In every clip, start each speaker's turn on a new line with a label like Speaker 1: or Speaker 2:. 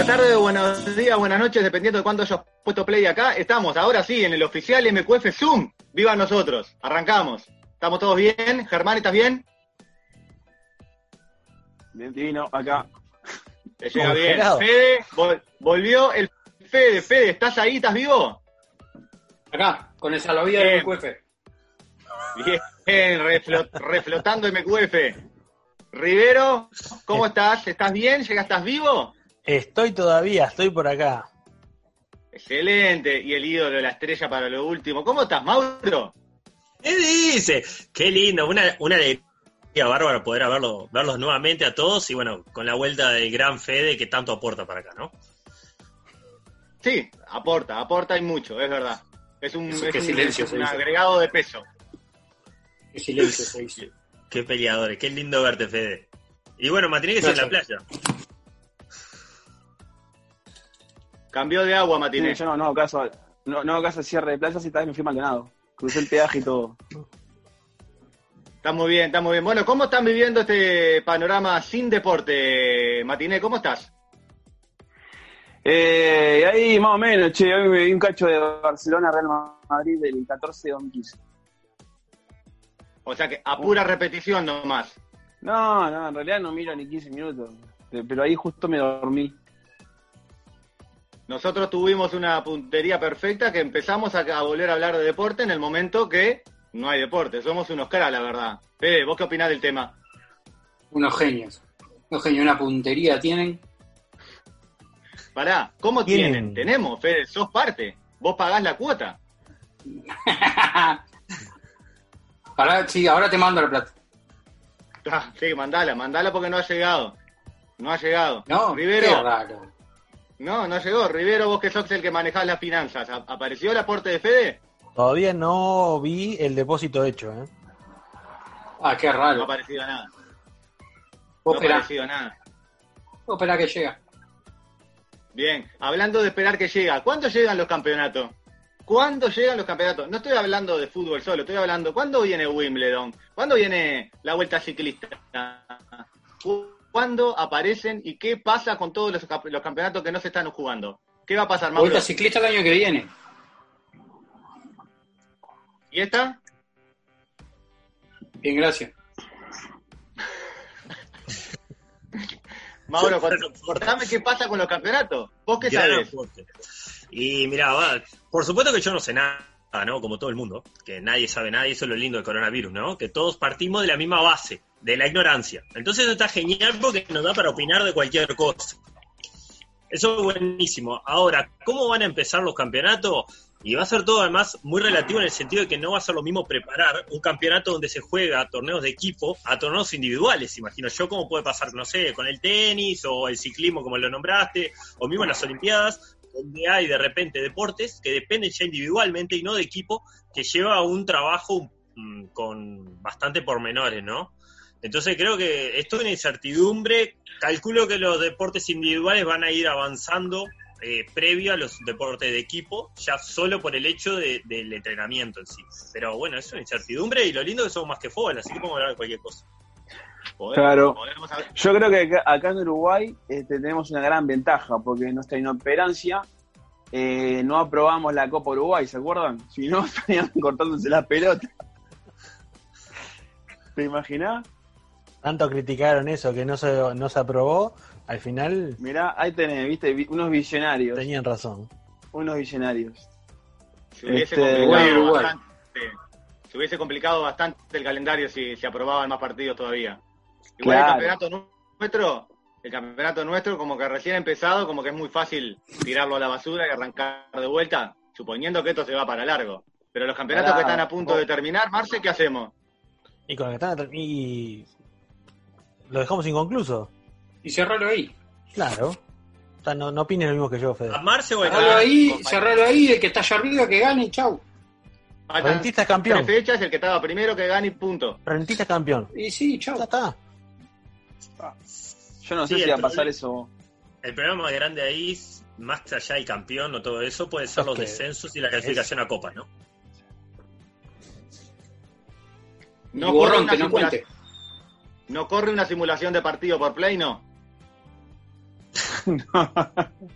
Speaker 1: Buenas tardes, buenos días, buenas noches, dependiendo de cuándo hayas puesto play acá. Estamos ahora sí en el oficial MQF Zoom. Viva nosotros. Arrancamos. ¿Estamos todos bien? Germán, ¿estás bien?
Speaker 2: Bien divino, acá.
Speaker 1: Te llega bien. Fede, vol- volvió el Fede. Fede, ¿estás ahí? ¿Estás vivo?
Speaker 3: Acá, con el salvavidas del QF.
Speaker 1: Bien, reflo- reflotando MQF. Rivero, ¿cómo estás? ¿Estás bien? ¿Llegas? ¿Estás vivo?
Speaker 4: Estoy todavía, estoy por acá.
Speaker 1: Excelente. Y el ídolo, la estrella para lo último. ¿Cómo estás, Mauro?
Speaker 5: ¿Qué dice? Qué lindo, una, una alegría bárbara poder verlo, verlos nuevamente a todos y bueno, con la vuelta del gran Fede que tanto aporta para acá, ¿no?
Speaker 1: Sí, aporta, aporta y mucho, es verdad. Es un,
Speaker 3: Eso,
Speaker 1: es
Speaker 3: qué
Speaker 1: un-
Speaker 3: silencio
Speaker 1: es un agregado de peso.
Speaker 3: Qué silencio se hizo.
Speaker 5: Qué peleadores, qué lindo verte, Fede. Y bueno, Matineques en la playa.
Speaker 1: Cambió de agua,
Speaker 2: Sí,
Speaker 1: Matiné.
Speaker 2: yo no, no caso, no, no caso cierre de playas y tal vez me fui Maldonado. Crucé el peaje y todo.
Speaker 1: Está muy bien, está muy bien. Bueno, ¿cómo están viviendo este panorama sin deporte, Matiné? ¿Cómo estás?
Speaker 2: Eh, ahí más o menos, che, hoy me vi un cacho de Barcelona Real Madrid del 14 de 2015.
Speaker 1: O sea que a pura repetición nomás.
Speaker 2: No, no, en realidad no miro ni 15 minutos. Pero ahí justo me dormí.
Speaker 1: Nosotros tuvimos una puntería perfecta que empezamos a, a volver a hablar de deporte en el momento que no hay deporte. Somos unos caras, la verdad. Fede, ¿vos qué opinás del tema?
Speaker 3: Unos genios. Unos genios, una puntería tienen.
Speaker 1: Pará, ¿cómo
Speaker 4: Tienen.
Speaker 1: tienen? Tenemos, Fede, sos parte. Vos pagás la cuota.
Speaker 3: Pará, sí, ahora te mando la plata.
Speaker 1: Ah, sí, mandala, mandala porque no ha llegado. No ha llegado.
Speaker 3: No, qué
Speaker 1: Rivero,
Speaker 3: raro.
Speaker 1: No, no llegó. Rivero, vos que sos el que manejás las finanzas. ¿A- ¿Apareció el aporte de Fede?
Speaker 4: Todavía no vi el depósito hecho, ¿eh?
Speaker 3: Ah, qué
Speaker 1: No ha
Speaker 3: raro.
Speaker 1: aparecido nada. No ha aparecido nada.
Speaker 3: vos esperá que llega.
Speaker 1: Bien, hablando de esperar que llega, ¿cuándo llegan los campeonatos? ¿Cuándo llegan los campeonatos? No estoy hablando de fútbol solo, estoy hablando, ¿cuándo viene Wimbledon? ¿Cuándo viene la Vuelta Ciclista? ¿Cu- ¿Cuándo aparecen y qué pasa con todos los, campeonatos que no se están jugando? ¿Qué va a pasar, Mauro?
Speaker 3: Vuelta ciclista el año que viene.
Speaker 1: ¿Y esta?
Speaker 3: Bien, gracias.
Speaker 1: Mauro, cont- contame qué pasa con los campeonatos. ¿Vos qué sabés?
Speaker 5: Y mira, va, por supuesto que yo no sé nada, ¿no? Como todo el mundo, que nadie sabe nada y eso es lo lindo del coronavirus, ¿no? Que todos partimos de la misma base, de la ignorancia. Entonces está genial porque nos da para opinar de cualquier cosa. Eso es buenísimo. Ahora, ¿cómo van a empezar los campeonatos? Y va a ser todo además muy relativo en el sentido de que no va a ser lo mismo preparar un campeonato donde se juega torneos de equipo a torneos individuales. Imagino yo cómo puede pasar, no sé, con el tenis o el ciclismo como lo nombraste, o mismo en las Olimpiadas, donde hay de repente deportes que dependen ya individualmente y no de equipo, que lleva un trabajo mm, con bastante pormenores, ¿no? Entonces creo que esto es una incertidumbre. Calculo que los deportes individuales van a ir avanzando eh, previo a los deportes de equipo, ya solo por el hecho de- del entrenamiento en sí. Pero bueno, es una incertidumbre y lo lindo es que somos más que fútbol, así que podemos hablar de cualquier cosa.
Speaker 1: Podemos-
Speaker 2: Claro.
Speaker 1: podemos
Speaker 2: Yo creo que acá, acá en Uruguay este, tenemos una gran ventaja, porque nuestra inoperancia eh, no aprobamos la Copa Uruguay, ¿se acuerdan? Si no, estarían cortándose la pelota. ¿Te imaginás?
Speaker 4: Tanto criticaron eso que no se, no se aprobó, al final
Speaker 2: Mirá, ahí tenés, viste, Vi- unos visionarios.
Speaker 4: tenían razón.
Speaker 2: Unos visionarios.
Speaker 1: Se hubiese,
Speaker 2: Este,
Speaker 1: complicado
Speaker 3: Uruguay.
Speaker 1: bastante, se hubiese complicado bastante el calendario si se aprobaban más partidos todavía. Igual el campeonato nu- nuestro, el campeonato nuestro como que recién empezado, como que es muy fácil tirarlo a la basura y arrancar de vuelta, suponiendo que esto se va para largo. Pero los campeonatos
Speaker 2: Pará,
Speaker 1: que están a punto de terminar, Marce, ¿qué hacemos?
Speaker 4: Y con lo que están atr- y lo dejamos inconcluso.
Speaker 3: Y cerralo ahí.
Speaker 4: Claro. O sea, no, no opines lo mismo que yo, Fede.
Speaker 5: ¿A Marce o a
Speaker 3: Cerralo ahí, cerralo ahí, el que está allá arriba que gane, chau.
Speaker 1: Faltan
Speaker 4: Rentista es campeón.
Speaker 1: tres fechas, el que estaba primero que gane y punto.
Speaker 4: Rentista es campeón.
Speaker 3: Y sí, chau.
Speaker 4: Ya está.
Speaker 2: Yo no sé si va a pasar eso.
Speaker 5: El problema más grande ahí, es, más allá del campeón o todo eso, puede ser
Speaker 4: Es
Speaker 5: los
Speaker 4: que
Speaker 5: descensos y la clasificación a Copa, ¿no?
Speaker 1: No
Speaker 3: borrón, que no
Speaker 1: simulación,
Speaker 3: cuente.
Speaker 1: No corre una simulación de partido por play, no.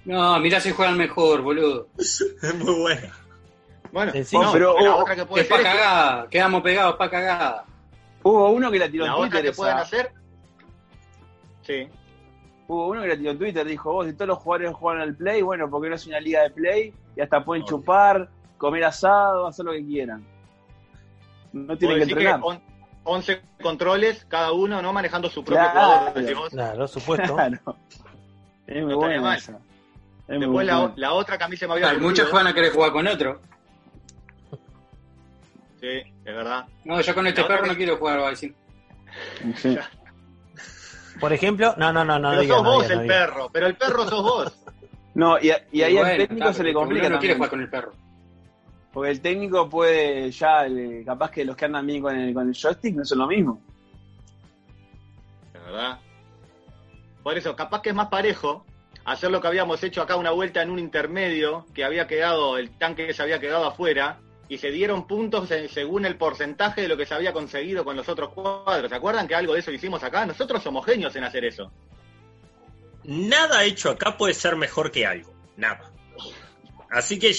Speaker 3: No, mirá si juegan mejor, boludo.
Speaker 5: Es muy buena.
Speaker 1: Bueno,
Speaker 4: Sencillo.
Speaker 1: no,
Speaker 2: Pero,
Speaker 1: la
Speaker 2: oh,
Speaker 1: otra que puede
Speaker 3: pa'
Speaker 1: que-
Speaker 3: cagada. Quedamos pegados pa' cagada.
Speaker 2: Hubo uno que la tiró
Speaker 1: la
Speaker 2: en
Speaker 1: otra
Speaker 2: Twitter.
Speaker 1: que pueden hacer. Sí.
Speaker 2: Hubo uno que la tiró en Twitter. Dijo: Vos, si todos los jugadores juegan al play, bueno, porque no es una liga de play. Y hasta pueden chupar, comer asado, hacer lo que quieran. No tienen que
Speaker 1: decir que
Speaker 2: entrenar.
Speaker 1: on- 11 controles cada uno, ¿no? Manejando su propio
Speaker 2: Claro.
Speaker 1: jugador.
Speaker 4: Claro, supuesto.
Speaker 2: Claro. Es muy
Speaker 1: No
Speaker 2: buena esa. Es muy
Speaker 1: Después la,
Speaker 2: buena.
Speaker 1: la otra a se me había
Speaker 3: Claro, muchos van a querer jugar con otro.
Speaker 1: Sí, es verdad.
Speaker 3: No, yo con este
Speaker 1: La
Speaker 3: perro
Speaker 1: que-
Speaker 3: no quiero jugar, va a decir.
Speaker 2: Sí.
Speaker 4: Por ejemplo, no, no, no, no.
Speaker 1: pero
Speaker 4: diga,
Speaker 1: sos
Speaker 4: no
Speaker 1: vos
Speaker 4: diga, no
Speaker 1: el
Speaker 4: diga.
Speaker 1: perro, pero el perro sos vos.
Speaker 2: No, y, y ahí
Speaker 3: Bueno,
Speaker 2: al técnico se le complica
Speaker 3: no quiere jugar con el perro.
Speaker 2: Porque el técnico puede ya, eh, capaz que los que andan bien con el, con el joystick no son lo mismo.
Speaker 1: Es verdad. Por eso, capaz que es más parejo hacer lo que habíamos hecho acá una vuelta en un intermedio, que había quedado, el tanque que se había quedado afuera, y se dieron puntos en- según el porcentaje de lo que se había conseguido con los otros cuadros. ¿Se acuerdan que algo de eso hicimos acá? Nosotros somos genios en hacer eso.
Speaker 5: Nada hecho acá puede ser mejor que algo. Nada. Así que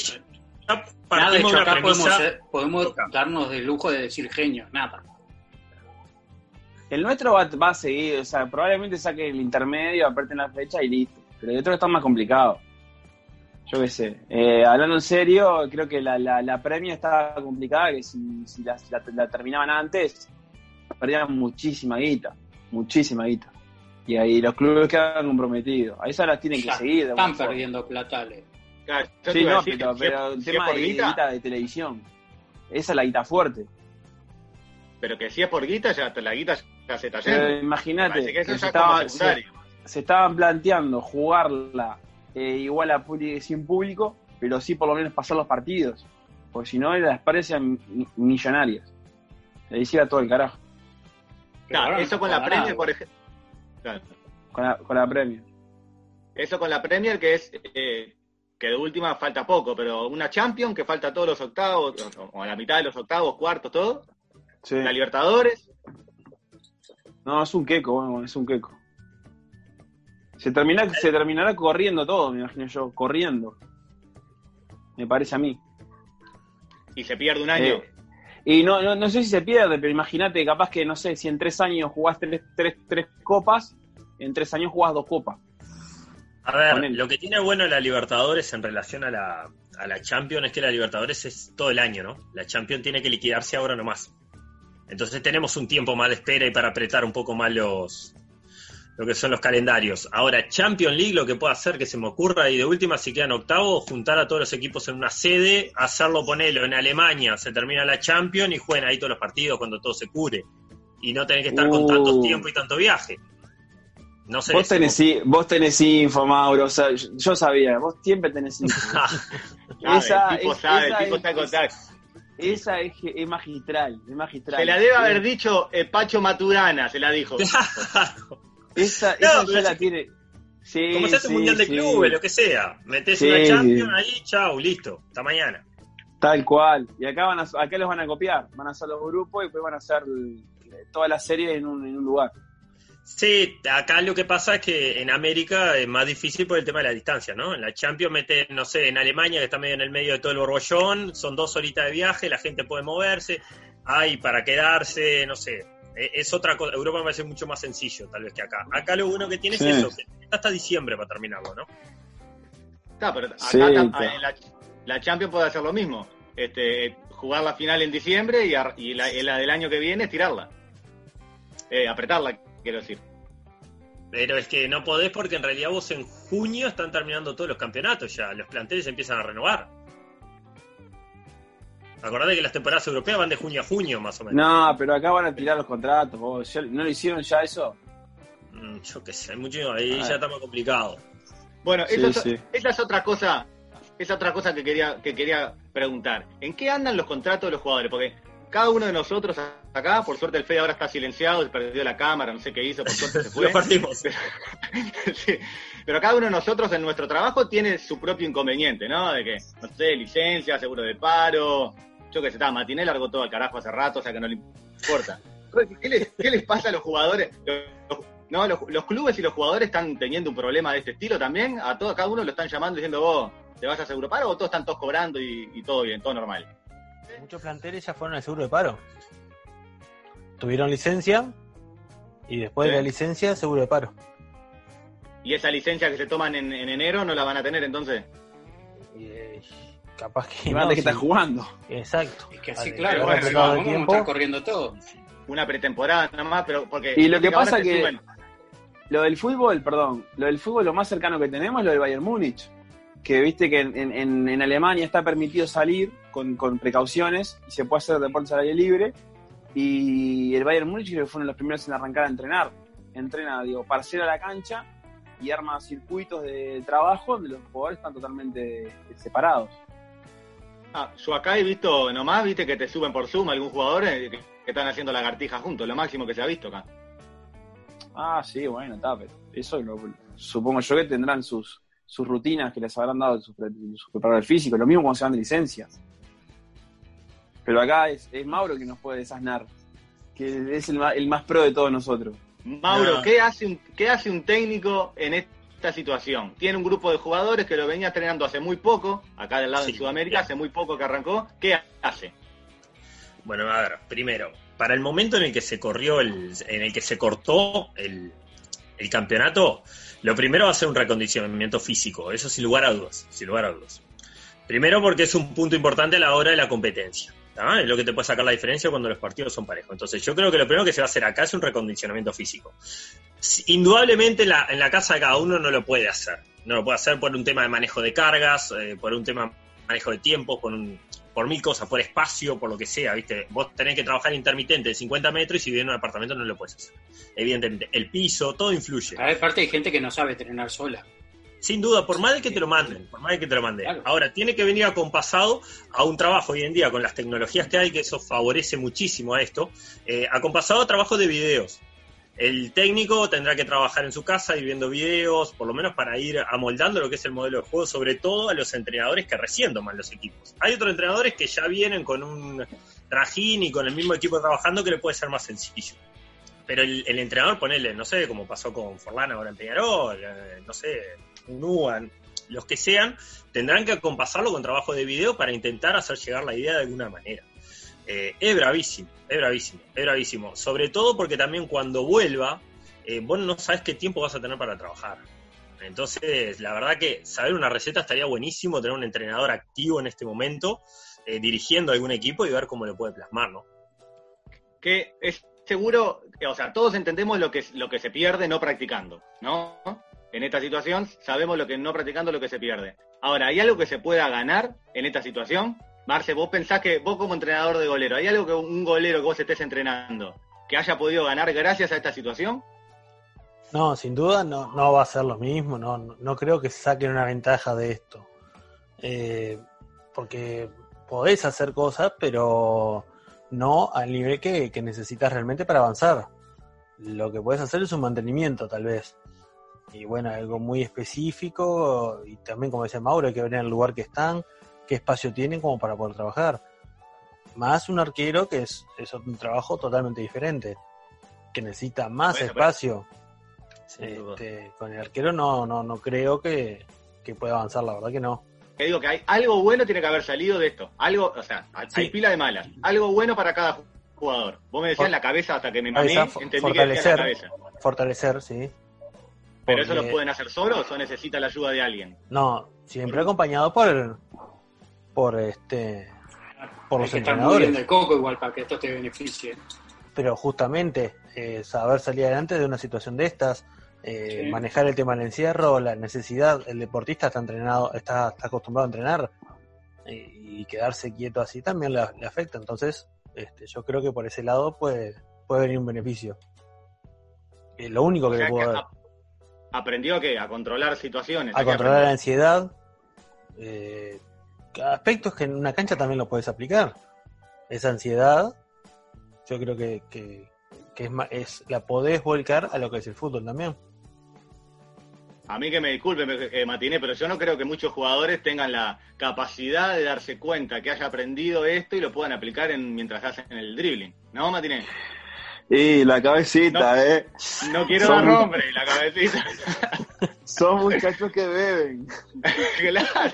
Speaker 5: ya
Speaker 3: Nada, de hecho, acá podemos, ser- podemos darnos del lujo de decir genio, nada.
Speaker 2: El nuestro va, va a seguir, o sea, probablemente saque el intermedio, aparte en la fecha y listo. Pero el otro está más complicado. Yo qué sé. Eh, hablando en serio, creo que la, la, la premia está complicada, que si, si la, la- la terminaban antes, perdían muchísima guita. Muchísima guita. Y ahí los clubes quedan comprometidos. Ahí se las tienen que
Speaker 3: Ya,
Speaker 2: seguir.
Speaker 3: Están
Speaker 2: forma.
Speaker 3: perdiendo platales.
Speaker 1: Claro,
Speaker 2: Sí, no,
Speaker 1: decir
Speaker 2: pero,
Speaker 1: si
Speaker 2: pero el
Speaker 1: si es
Speaker 2: tema
Speaker 1: por
Speaker 2: de
Speaker 1: guita,
Speaker 2: guita de televisión. Esa es la guita fuerte.
Speaker 1: pero que si es por guita, ya la guita ya se está
Speaker 2: Pero
Speaker 1: yendo.
Speaker 2: imagínate,
Speaker 1: que
Speaker 2: que se, estaba- estaban planteando jugarla eh, igual a público sin público, pero sí por lo menos pasar los partidos. Porque si no, las parecen mi- millonarias. Le hiciera todo el carajo
Speaker 1: Claro, eso con la Premier, por ejemplo. Claro.
Speaker 2: con la, con la premia.
Speaker 1: Eso con la Premier, que es eh, que de última falta poco, pero una Champions que falta todos los octavos, o, a la mitad de los octavos, cuartos, todo.
Speaker 2: Sí.
Speaker 1: La Libertadores,
Speaker 2: No, es un queco, bueno, es un queco. Se, termina, se terminará corriendo todo, me imagino yo, corriendo. Me parece a mí.
Speaker 1: y se pierde un año.
Speaker 2: Eh, y no, no, no sé si se pierde, pero imagínate, capaz que, no sé, si en tres años jugás tres, tres, tres copas, en tres años jugás dos copas.
Speaker 5: A ver, lo que tiene bueno la Libertadores en relación a la, a la Champions es que la Libertadores es todo el año, ¿no? La Champions tiene que liquidarse ahora nomás. Entonces tenemos un tiempo más de espera y para apretar un poco más los lo que son los calendarios. Ahora, Champions League lo que puede hacer que se me ocurra y de última si quedan octavos, juntar a todos los equipos en una sede, hacerlo ponerlo en Alemania, se termina la Champions y jueguen ahí todos los partidos cuando todo se cure. Y no tener que estar con
Speaker 2: Uh.
Speaker 5: tanto tiempo y tanto viaje. No sé.
Speaker 2: Vos tenés, vos tenés info, Mauro, o sea, yo, yo sabía, vos siempre tenés info.
Speaker 1: Sabe,
Speaker 2: esa
Speaker 1: el tipo
Speaker 2: es-
Speaker 1: sabe,
Speaker 2: esa
Speaker 1: el tipo
Speaker 2: es-
Speaker 1: está con tal.
Speaker 2: Esa es, es magistral, es magistral.
Speaker 1: Se la debe haber dicho eh, Pacho Maturana, se la dijo.
Speaker 2: Esa,
Speaker 5: No,
Speaker 2: esa ya la tiene. Sí,
Speaker 5: Como se hace
Speaker 2: sí,
Speaker 5: un mundial de
Speaker 2: sí.
Speaker 5: clubes, lo que sea. Metés
Speaker 2: Sí.
Speaker 5: una Champions ahí, chau, listo. Hasta mañana.
Speaker 2: Tal cual. Y acá van a, acá los van a copiar. Van a hacer los grupos y después van a hacer el- toda la serie en un, en un lugar.
Speaker 5: Sí, acá lo que pasa es que en América es más difícil por el tema de la distancia, ¿no? En la Champions mete, no sé, en Alemania, que está medio en el medio de todo el borbollón, son dos horitas de viaje, la gente puede moverse, hay para quedarse, no sé. E- Es otra cosa, Europa me parece mucho más sencillo, tal vez que acá. Acá lo bueno que tiene
Speaker 2: Sí.
Speaker 5: es eso, que está hasta diciembre para terminarlo, ¿no?
Speaker 1: Está, pero acá
Speaker 2: Sí,
Speaker 1: tam-
Speaker 2: está.
Speaker 1: en la, la Champions puede hacer lo mismo. Este, jugar la final en diciembre y, ar- y la, del año que viene tirarla. Eh, apretarla, quiero decir.
Speaker 5: Pero es que no podés porque en realidad vos en junio están terminando todos los campeonatos ya, los planteles empiezan a renovar. Acordate que las temporadas europeas van de junio a junio más o menos.
Speaker 2: No, pero acá van a tirar los contratos. vos. ¿Ya- ¿No lo hicieron ya eso?
Speaker 5: Mm, yo qué sé, hay mucho ahí
Speaker 2: Ah.
Speaker 5: ya está más complicado.
Speaker 1: Bueno,
Speaker 2: Sí,
Speaker 1: eso es-
Speaker 2: sí.
Speaker 1: esa es otra cosa, esa otra cosa que quería, que quería preguntar. ¿En qué andan los contratos de los jugadores? Porque cada uno de nosotros acá, por suerte el Fede ahora está silenciado, se perdió la cámara, no sé qué hizo, por suerte se fue.
Speaker 5: Lo partimos.
Speaker 1: Sí. Pero cada uno de nosotros en nuestro trabajo tiene su propio inconveniente, ¿no? De que, no sé, licencia, seguro de paro, yo que sé, está, Matiné largó todo al carajo hace rato, o sea que no le importa. ¿Qué les, qué les pasa a los jugadores? Los- No, los, los clubes y los jugadores están teniendo un problema de este estilo también. A todos, cada uno lo están llamando diciendo vos te vas a seguro paro o todos están todos cobrando y, y todo bien, todo normal.
Speaker 4: Muchos planteles ya fueron al seguro de paro. Tuvieron licencia y después de la licencia, seguro de paro.
Speaker 1: Y esa licencia que se toman en, en enero no la van a tener entonces.
Speaker 4: Y, eh, capaz que.
Speaker 2: Y
Speaker 4: no,
Speaker 2: de que
Speaker 4: sí.
Speaker 2: estás jugando.
Speaker 4: Exacto.
Speaker 3: Es que así, claro, bueno, vamos, a estar corriendo todo.
Speaker 1: Una pretemporada nada más, pero porque.
Speaker 2: Y lo que pasa que-
Speaker 1: suben.
Speaker 2: Lo del fútbol, perdón, lo del fútbol lo más cercano que tenemos es lo del Bayern Múnich. Que viste que en, en- en Alemania está permitido salir con, con precauciones y se puede hacer deportes al aire libre. Y el Bayern Múnich creo que fueron los primeros en arrancar a entrenar. Entrena, digo, parcela la cancha y arma circuitos de trabajo donde los jugadores están totalmente separados.
Speaker 1: Ah, yo acá he visto nomás, viste que te suben por Zoom algún jugador eh, que, que están haciendo lagartijas juntos, lo máximo que se ha visto acá.
Speaker 2: Ah, sí, bueno, está, pero eso lo- supongo yo que tendrán sus, sus rutinas que les habrán dado sus, sus preparadores físicos, lo mismo cuando se dan de licencias. Pero acá es, es Mauro que nos puede desasnar, que es el más, el más pro de todos nosotros.
Speaker 1: Mauro,
Speaker 5: No.
Speaker 1: ¿qué, hace un, ¿qué hace un técnico en esta situación? Tiene un grupo de jugadores que lo venía entrenando hace muy poco, acá del lado
Speaker 5: Sí,
Speaker 1: de Sudamérica,
Speaker 5: bien.
Speaker 1: hace muy poco que arrancó. ¿Qué hace?
Speaker 5: Bueno, a ver, primero, para el momento en el que se corrió el, en el que se cortó el, el campeonato, lo primero va a ser un recondicionamiento físico, eso sin lugar a dudas, sin lugar a dudas. Primero porque es un punto importante a la hora de la competencia. Es lo que te puede sacar la diferencia cuando los partidos son parejos. Entonces, yo creo que lo primero que se va a hacer acá es un recondicionamiento físico. Si- Indudablemente, en la, en la casa de cada uno no lo puede hacer. No lo puede hacer por un tema de manejo de cargas, eh, por un tema de manejo de tiempo, por, un, por mil cosas, por espacio, por lo que sea, ¿viste? Vos tenés que trabajar intermitente de 50 metros y si vives en un apartamento no lo puedes hacer. Evidentemente, el piso, todo influye.
Speaker 3: Cada vez parte hay gente que no sabe entrenar sola.
Speaker 5: Sin duda, por más de que te lo manden, por más de que te lo manden.
Speaker 3: Claro.
Speaker 5: Ahora, tiene que venir acompasado a un trabajo hoy en día con las tecnologías que hay, que eso favorece muchísimo a esto, eh, acompasado a trabajo de videos. El técnico tendrá que trabajar en su casa ir viendo videos, por lo menos para ir amoldando lo que es el modelo de juego, sobre todo a los entrenadores que recién toman los equipos. Hay otros entrenadores que ya vienen con un trajín y con el mismo equipo trabajando que le puede ser más sencillo. Pero el, el entrenador, ponele, no sé, como pasó con Forlán ahora en Peñarol, eh, no sé, un Uan, los que sean, tendrán que acompasarlo con trabajo de video para intentar hacer llegar la idea de alguna manera. Eh, es bravísimo, es bravísimo, es bravísimo. Sobre todo porque también cuando vuelva, eh, vos no sabes qué tiempo vas a tener para trabajar. Entonces, la verdad que saber una receta estaría buenísimo, tener un entrenador activo en este momento, eh, dirigiendo algún equipo y ver cómo lo puede plasmar, ¿no?
Speaker 1: Que es seguro, o sea, todos entendemos lo que, lo que se pierde no practicando, ¿no? En esta situación sabemos lo que no practicando lo que se pierde. Ahora, ¿hay algo que se pueda ganar en esta situación? Marce, vos pensás que vos como entrenador de golero, ¿hay algo que un golero que vos estés entrenando que haya podido ganar gracias a esta situación?
Speaker 4: No, sin duda no, no va a ser lo mismo, no, no, creo que saquen una ventaja de esto. Eh, porque podés hacer cosas, pero no al nivel que, que necesitas realmente para avanzar. Lo que podés hacer es un mantenimiento, tal vez. Y bueno, algo muy específico, y también como decía Mauro, hay que ver en el lugar que están, qué espacio tienen como para poder trabajar. Más un arquero que es, es un trabajo totalmente diferente, que necesita más
Speaker 1: Bueno,
Speaker 4: espacio. Este, con el arquero no, no, no creo que, que pueda avanzar, la verdad que no.
Speaker 1: Que digo que hay algo bueno tiene que haber salido de esto. Algo, o sea, hay
Speaker 4: Sí.
Speaker 1: pila de malas. Algo bueno para cada jugador. Vos me decías
Speaker 4: For-
Speaker 1: la cabeza hasta que me mamé, entendí que decías la
Speaker 4: fortalecer.
Speaker 1: cabeza.
Speaker 4: Fortalecer, sí.
Speaker 1: Pero eso lo pueden hacer solos o necesita la ayuda de alguien.
Speaker 4: No, siempre acompañado por por este por
Speaker 3: Hay
Speaker 4: los
Speaker 3: que estar muy
Speaker 4: entrenadores.
Speaker 3: bien del coco igual para que esto te beneficie.
Speaker 4: Pero justamente eh, saber salir adelante de una situación de estas, eh,
Speaker 3: Sí.
Speaker 4: manejar el tema del encierro, la necesidad, el deportista está entrenado, está, está acostumbrado a entrenar eh, y quedarse quieto así también le, le afecta. Entonces, este, yo creo que por ese lado puede, puede venir un beneficio. Eh, lo único que
Speaker 1: O sea,
Speaker 4: le puedo
Speaker 1: que
Speaker 4: dar.
Speaker 1: A- aprendió que a controlar situaciones.
Speaker 4: a
Speaker 1: ¿A qué
Speaker 4: controlar la ansiedad. Eh, aspectos que en una cancha también lo puedes aplicar. Esa ansiedad, yo creo que, que, que es, es la podés volcar a lo que es el fútbol también.
Speaker 1: A mí que me disculpe, me- eh, Matiné, pero yo no creo que muchos jugadores tengan la capacidad de darse cuenta que haya aprendido esto y lo puedan aplicar en, mientras hacen el dribbling. ¿No, Matiné?
Speaker 2: Y la cabecita,
Speaker 1: No.
Speaker 2: ¿eh?
Speaker 1: No quiero
Speaker 2: Son-
Speaker 1: dar nombre, la cabecita.
Speaker 2: Son muchachos que beben.
Speaker 1: claro.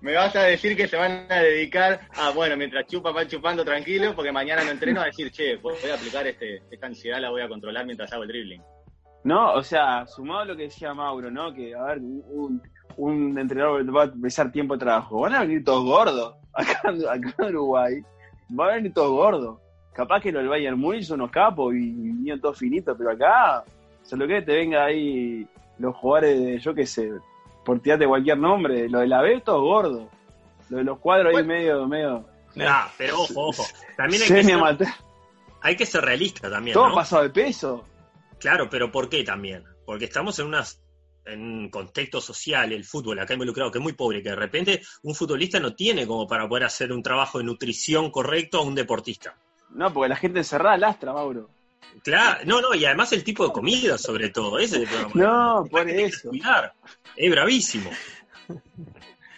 Speaker 1: Me vas a decir que se van a dedicar a, bueno, mientras chupa, van chupando tranquilo, porque mañana no entreno a decir, che, voy a aplicar este, esta ansiedad, la voy a controlar mientras hago el dribbling.
Speaker 2: No, o sea, sumado a lo que decía Mauro, ¿no? Que, a ver, un, un entrenador va a empezar tiempo de trabajo. Van a venir todos gordos. Acá, acá en Uruguay van a venir todos gordos. Capaz que los del Bayern Múnich son unos capos y vinieron todos finitos, pero acá, solo que te venga ahí los jugadores de, yo qué sé, por tirarte cualquier nombre, lo de la B, todos gordos. Lo de los cuadros ahí medio, medio.
Speaker 5: Ah, pero ojo, ojo. También hay que, ser, hay que ser realista también,
Speaker 2: Todo
Speaker 5: ¿no?
Speaker 2: pasado de peso.
Speaker 5: Claro, pero ¿por qué también? Porque estamos en unas en un contexto social, el fútbol acá involucrado, que es muy pobre, que de repente un futbolista no tiene como para poder hacer un trabajo de nutrición correcto a un deportista.
Speaker 2: No, porque la gente encerrada lastra, Mauro.
Speaker 5: Claro, no, no, y además el tipo de comida, sobre todo, ese es el problema.
Speaker 2: No,
Speaker 5: La
Speaker 2: por eso.
Speaker 5: cuidar. Es bravísimo.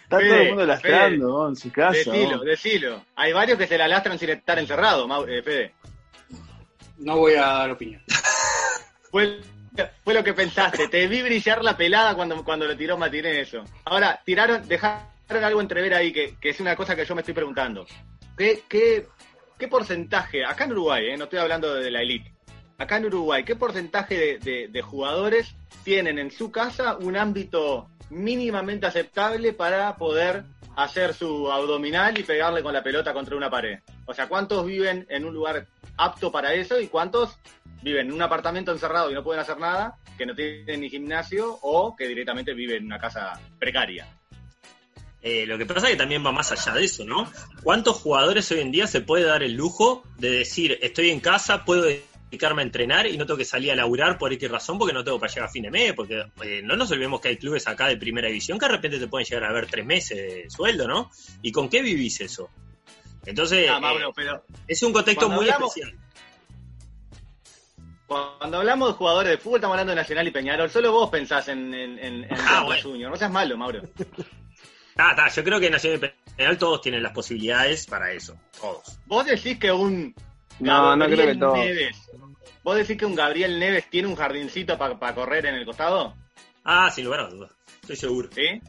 Speaker 2: Está
Speaker 1: Fede,
Speaker 2: todo el mundo
Speaker 1: Fede,
Speaker 2: lastrando ¿no? en su casa.
Speaker 1: Decilo, decilo. Hay varios que se la lastran sin estar encerrados, Mau- eh, Fede.
Speaker 3: No voy a dar opinión.
Speaker 1: Fue, fue lo que pensaste. Te vi brillar la pelada cuando, cuando lo tiró Matiné eso. Ahora, tiraron, dejaron algo entrever ahí que, que es una cosa que yo me estoy preguntando. ¿Qué, qué, qué porcentaje, acá en Uruguay, eh, no estoy hablando de la elite, acá en Uruguay, qué porcentaje de, de- de jugadores tienen en su casa un ámbito mínimamente aceptable para poder hacer su abdominal y pegarle con la pelota contra una pared? O sea, ¿cuántos viven en un lugar apto para eso y cuántos viven en un apartamento encerrado y no pueden hacer nada, que no tienen ni gimnasio o que directamente viven en una casa precaria?
Speaker 5: Eh, lo que pasa es que también va más allá de eso, ¿no? ¿Cuántos jugadores hoy en día se puede dar el lujo de decir, estoy en casa, puedo dedicarme a entrenar y no tengo que salir a laburar por X razón porque no tengo para llegar a fin de mes? Porque eh, no nos olvidemos que hay clubes acá de primera división que de repente te pueden llegar a ver tres meses de sueldo, ¿no? ¿Y con qué vivís eso? Entonces,
Speaker 1: Ah, Mauro,
Speaker 5: eh,
Speaker 1: pero
Speaker 5: es un contexto muy
Speaker 1: hablamos-
Speaker 5: especial.
Speaker 1: cuando hablamos de jugadores de fútbol, estamos hablando de Nacional y Peñarol. Solo vos pensás en, en, en, en
Speaker 5: Ah,
Speaker 1: Boca
Speaker 5: bueno.
Speaker 1: Juniors. No seas malo, Mauro.
Speaker 5: Ah, está, yo creo que Nacional y Penal todos tienen las posibilidades para eso, todos.
Speaker 1: Vos decís que un
Speaker 2: No, no creo que
Speaker 1: Gabriel
Speaker 2: todos.
Speaker 1: Neves, vos decís que un Gabriel Neves tiene un jardincito para correr en el costado,
Speaker 5: Ah, sin lugar a dudas, estoy seguro.
Speaker 1: ¿sí?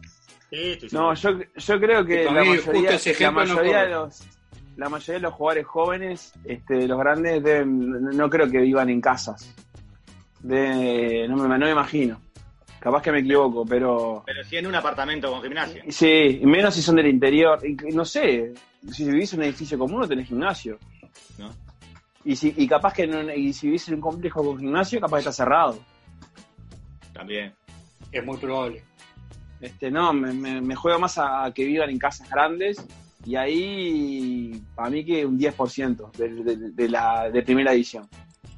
Speaker 5: Sí, estoy seguro.
Speaker 2: No, yo, yo creo que la mayoría,
Speaker 3: ese
Speaker 2: la
Speaker 3: ejemplo no
Speaker 2: mayoría de los la mayoría de los jugadores jóvenes, este, los grandes, deben- no creo que vivan en casas. De, no, me, no me imagino. Capaz que me equivoco, pero
Speaker 1: Pero sí en un apartamento con gimnasia.
Speaker 2: sí, y menos si son del interior. No sé, si vivís en un edificio común no tenés gimnasio.
Speaker 1: ¿no?
Speaker 2: Y, si, y capaz que en un- y si vivís en un complejo con gimnasio, capaz que está cerrado.
Speaker 1: También.
Speaker 3: Es muy probable.
Speaker 2: Este, no, me, me, me juego más a, a que vivan en casas grandes y ahí, para mí que un 10% de, de, de la de primera edición.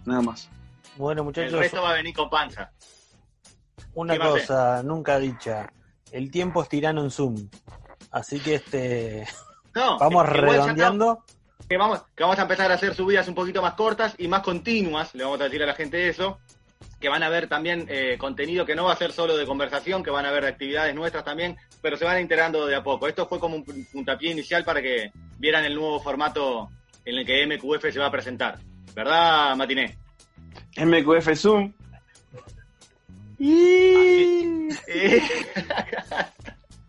Speaker 2: Nada más.
Speaker 4: Bueno,
Speaker 1: El
Speaker 4: muchachos,
Speaker 1: resto va a venir con panza.
Speaker 4: Una
Speaker 1: ¿qué más
Speaker 4: cosa nunca dicha. El tiempo es tirano en Zoom. Así que este
Speaker 1: No,
Speaker 4: vamos
Speaker 1: que
Speaker 4: redondeando.
Speaker 1: que vamos, que vamos a empezar a hacer subidas un poquito más cortas y más continuas, le vamos a decir a la gente eso, que van a ver también eh, contenido que no va a ser solo de conversación, que van a ver actividades nuestras también, pero se van integrando de a poco. Esto fue como un pu- puntapié inicial para que vieran el nuevo formato en el que MQF se va a presentar. ¿Verdad, Matiné?
Speaker 2: MQF Zoom. Y...
Speaker 1: Eh,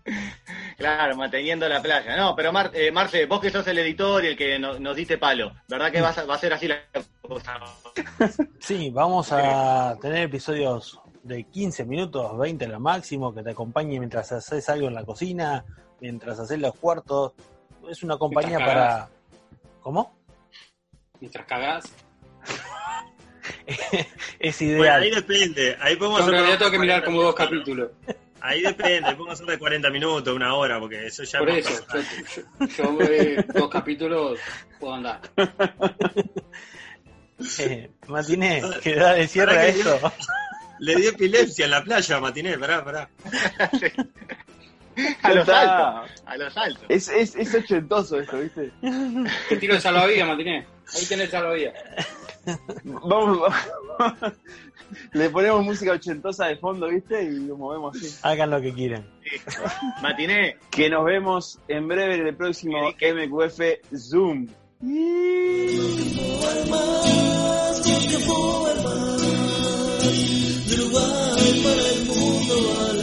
Speaker 1: claro, manteniendo la playa. No, pero Mar- eh, Marce, vos que sos el editor y el que no- nos diste palo, ¿verdad que vas a- va a ser así la cosa?
Speaker 4: Sí, vamos a tener episodios de 15 minutos, 20 lo máximo, que te acompañe mientras haces algo en la cocina, mientras haces los cuartos. Es una compañía para... ¿Cómo?
Speaker 3: Mientras cagás.
Speaker 4: Es
Speaker 5: Bueno,
Speaker 4: ideal.
Speaker 5: ahí depende. Ahí podemos
Speaker 3: Yo
Speaker 5: hacer
Speaker 3: tengo que mirar
Speaker 5: 40
Speaker 3: como dos capítulos.
Speaker 5: Ahí depende, podemos hacer de 40 minutos, una hora, porque eso ya
Speaker 3: Por
Speaker 5: es
Speaker 3: eso, yo, yo, yo, eh, dos capítulos puedo andar.
Speaker 4: Eh, Matiné, que da el cierre a esto.
Speaker 5: Le di epilepsia en la playa, Matiné, pará, pará.
Speaker 1: A los altos, a los altos.
Speaker 2: Es, es, es ochentoso esto, ¿viste?
Speaker 3: Te tiro el salvavidas, Martínez. Ahí tenés el salvavidas.
Speaker 2: Vamos, le ponemos música ochentosa de fondo, ¿viste? Y lo movemos así.
Speaker 4: Hagan lo que quieran.
Speaker 1: Matiné,
Speaker 2: Que nos vemos en breve en el próximo MQF Zoom.
Speaker 6: más
Speaker 2: tiempo el mar, de Uruguay para el mundo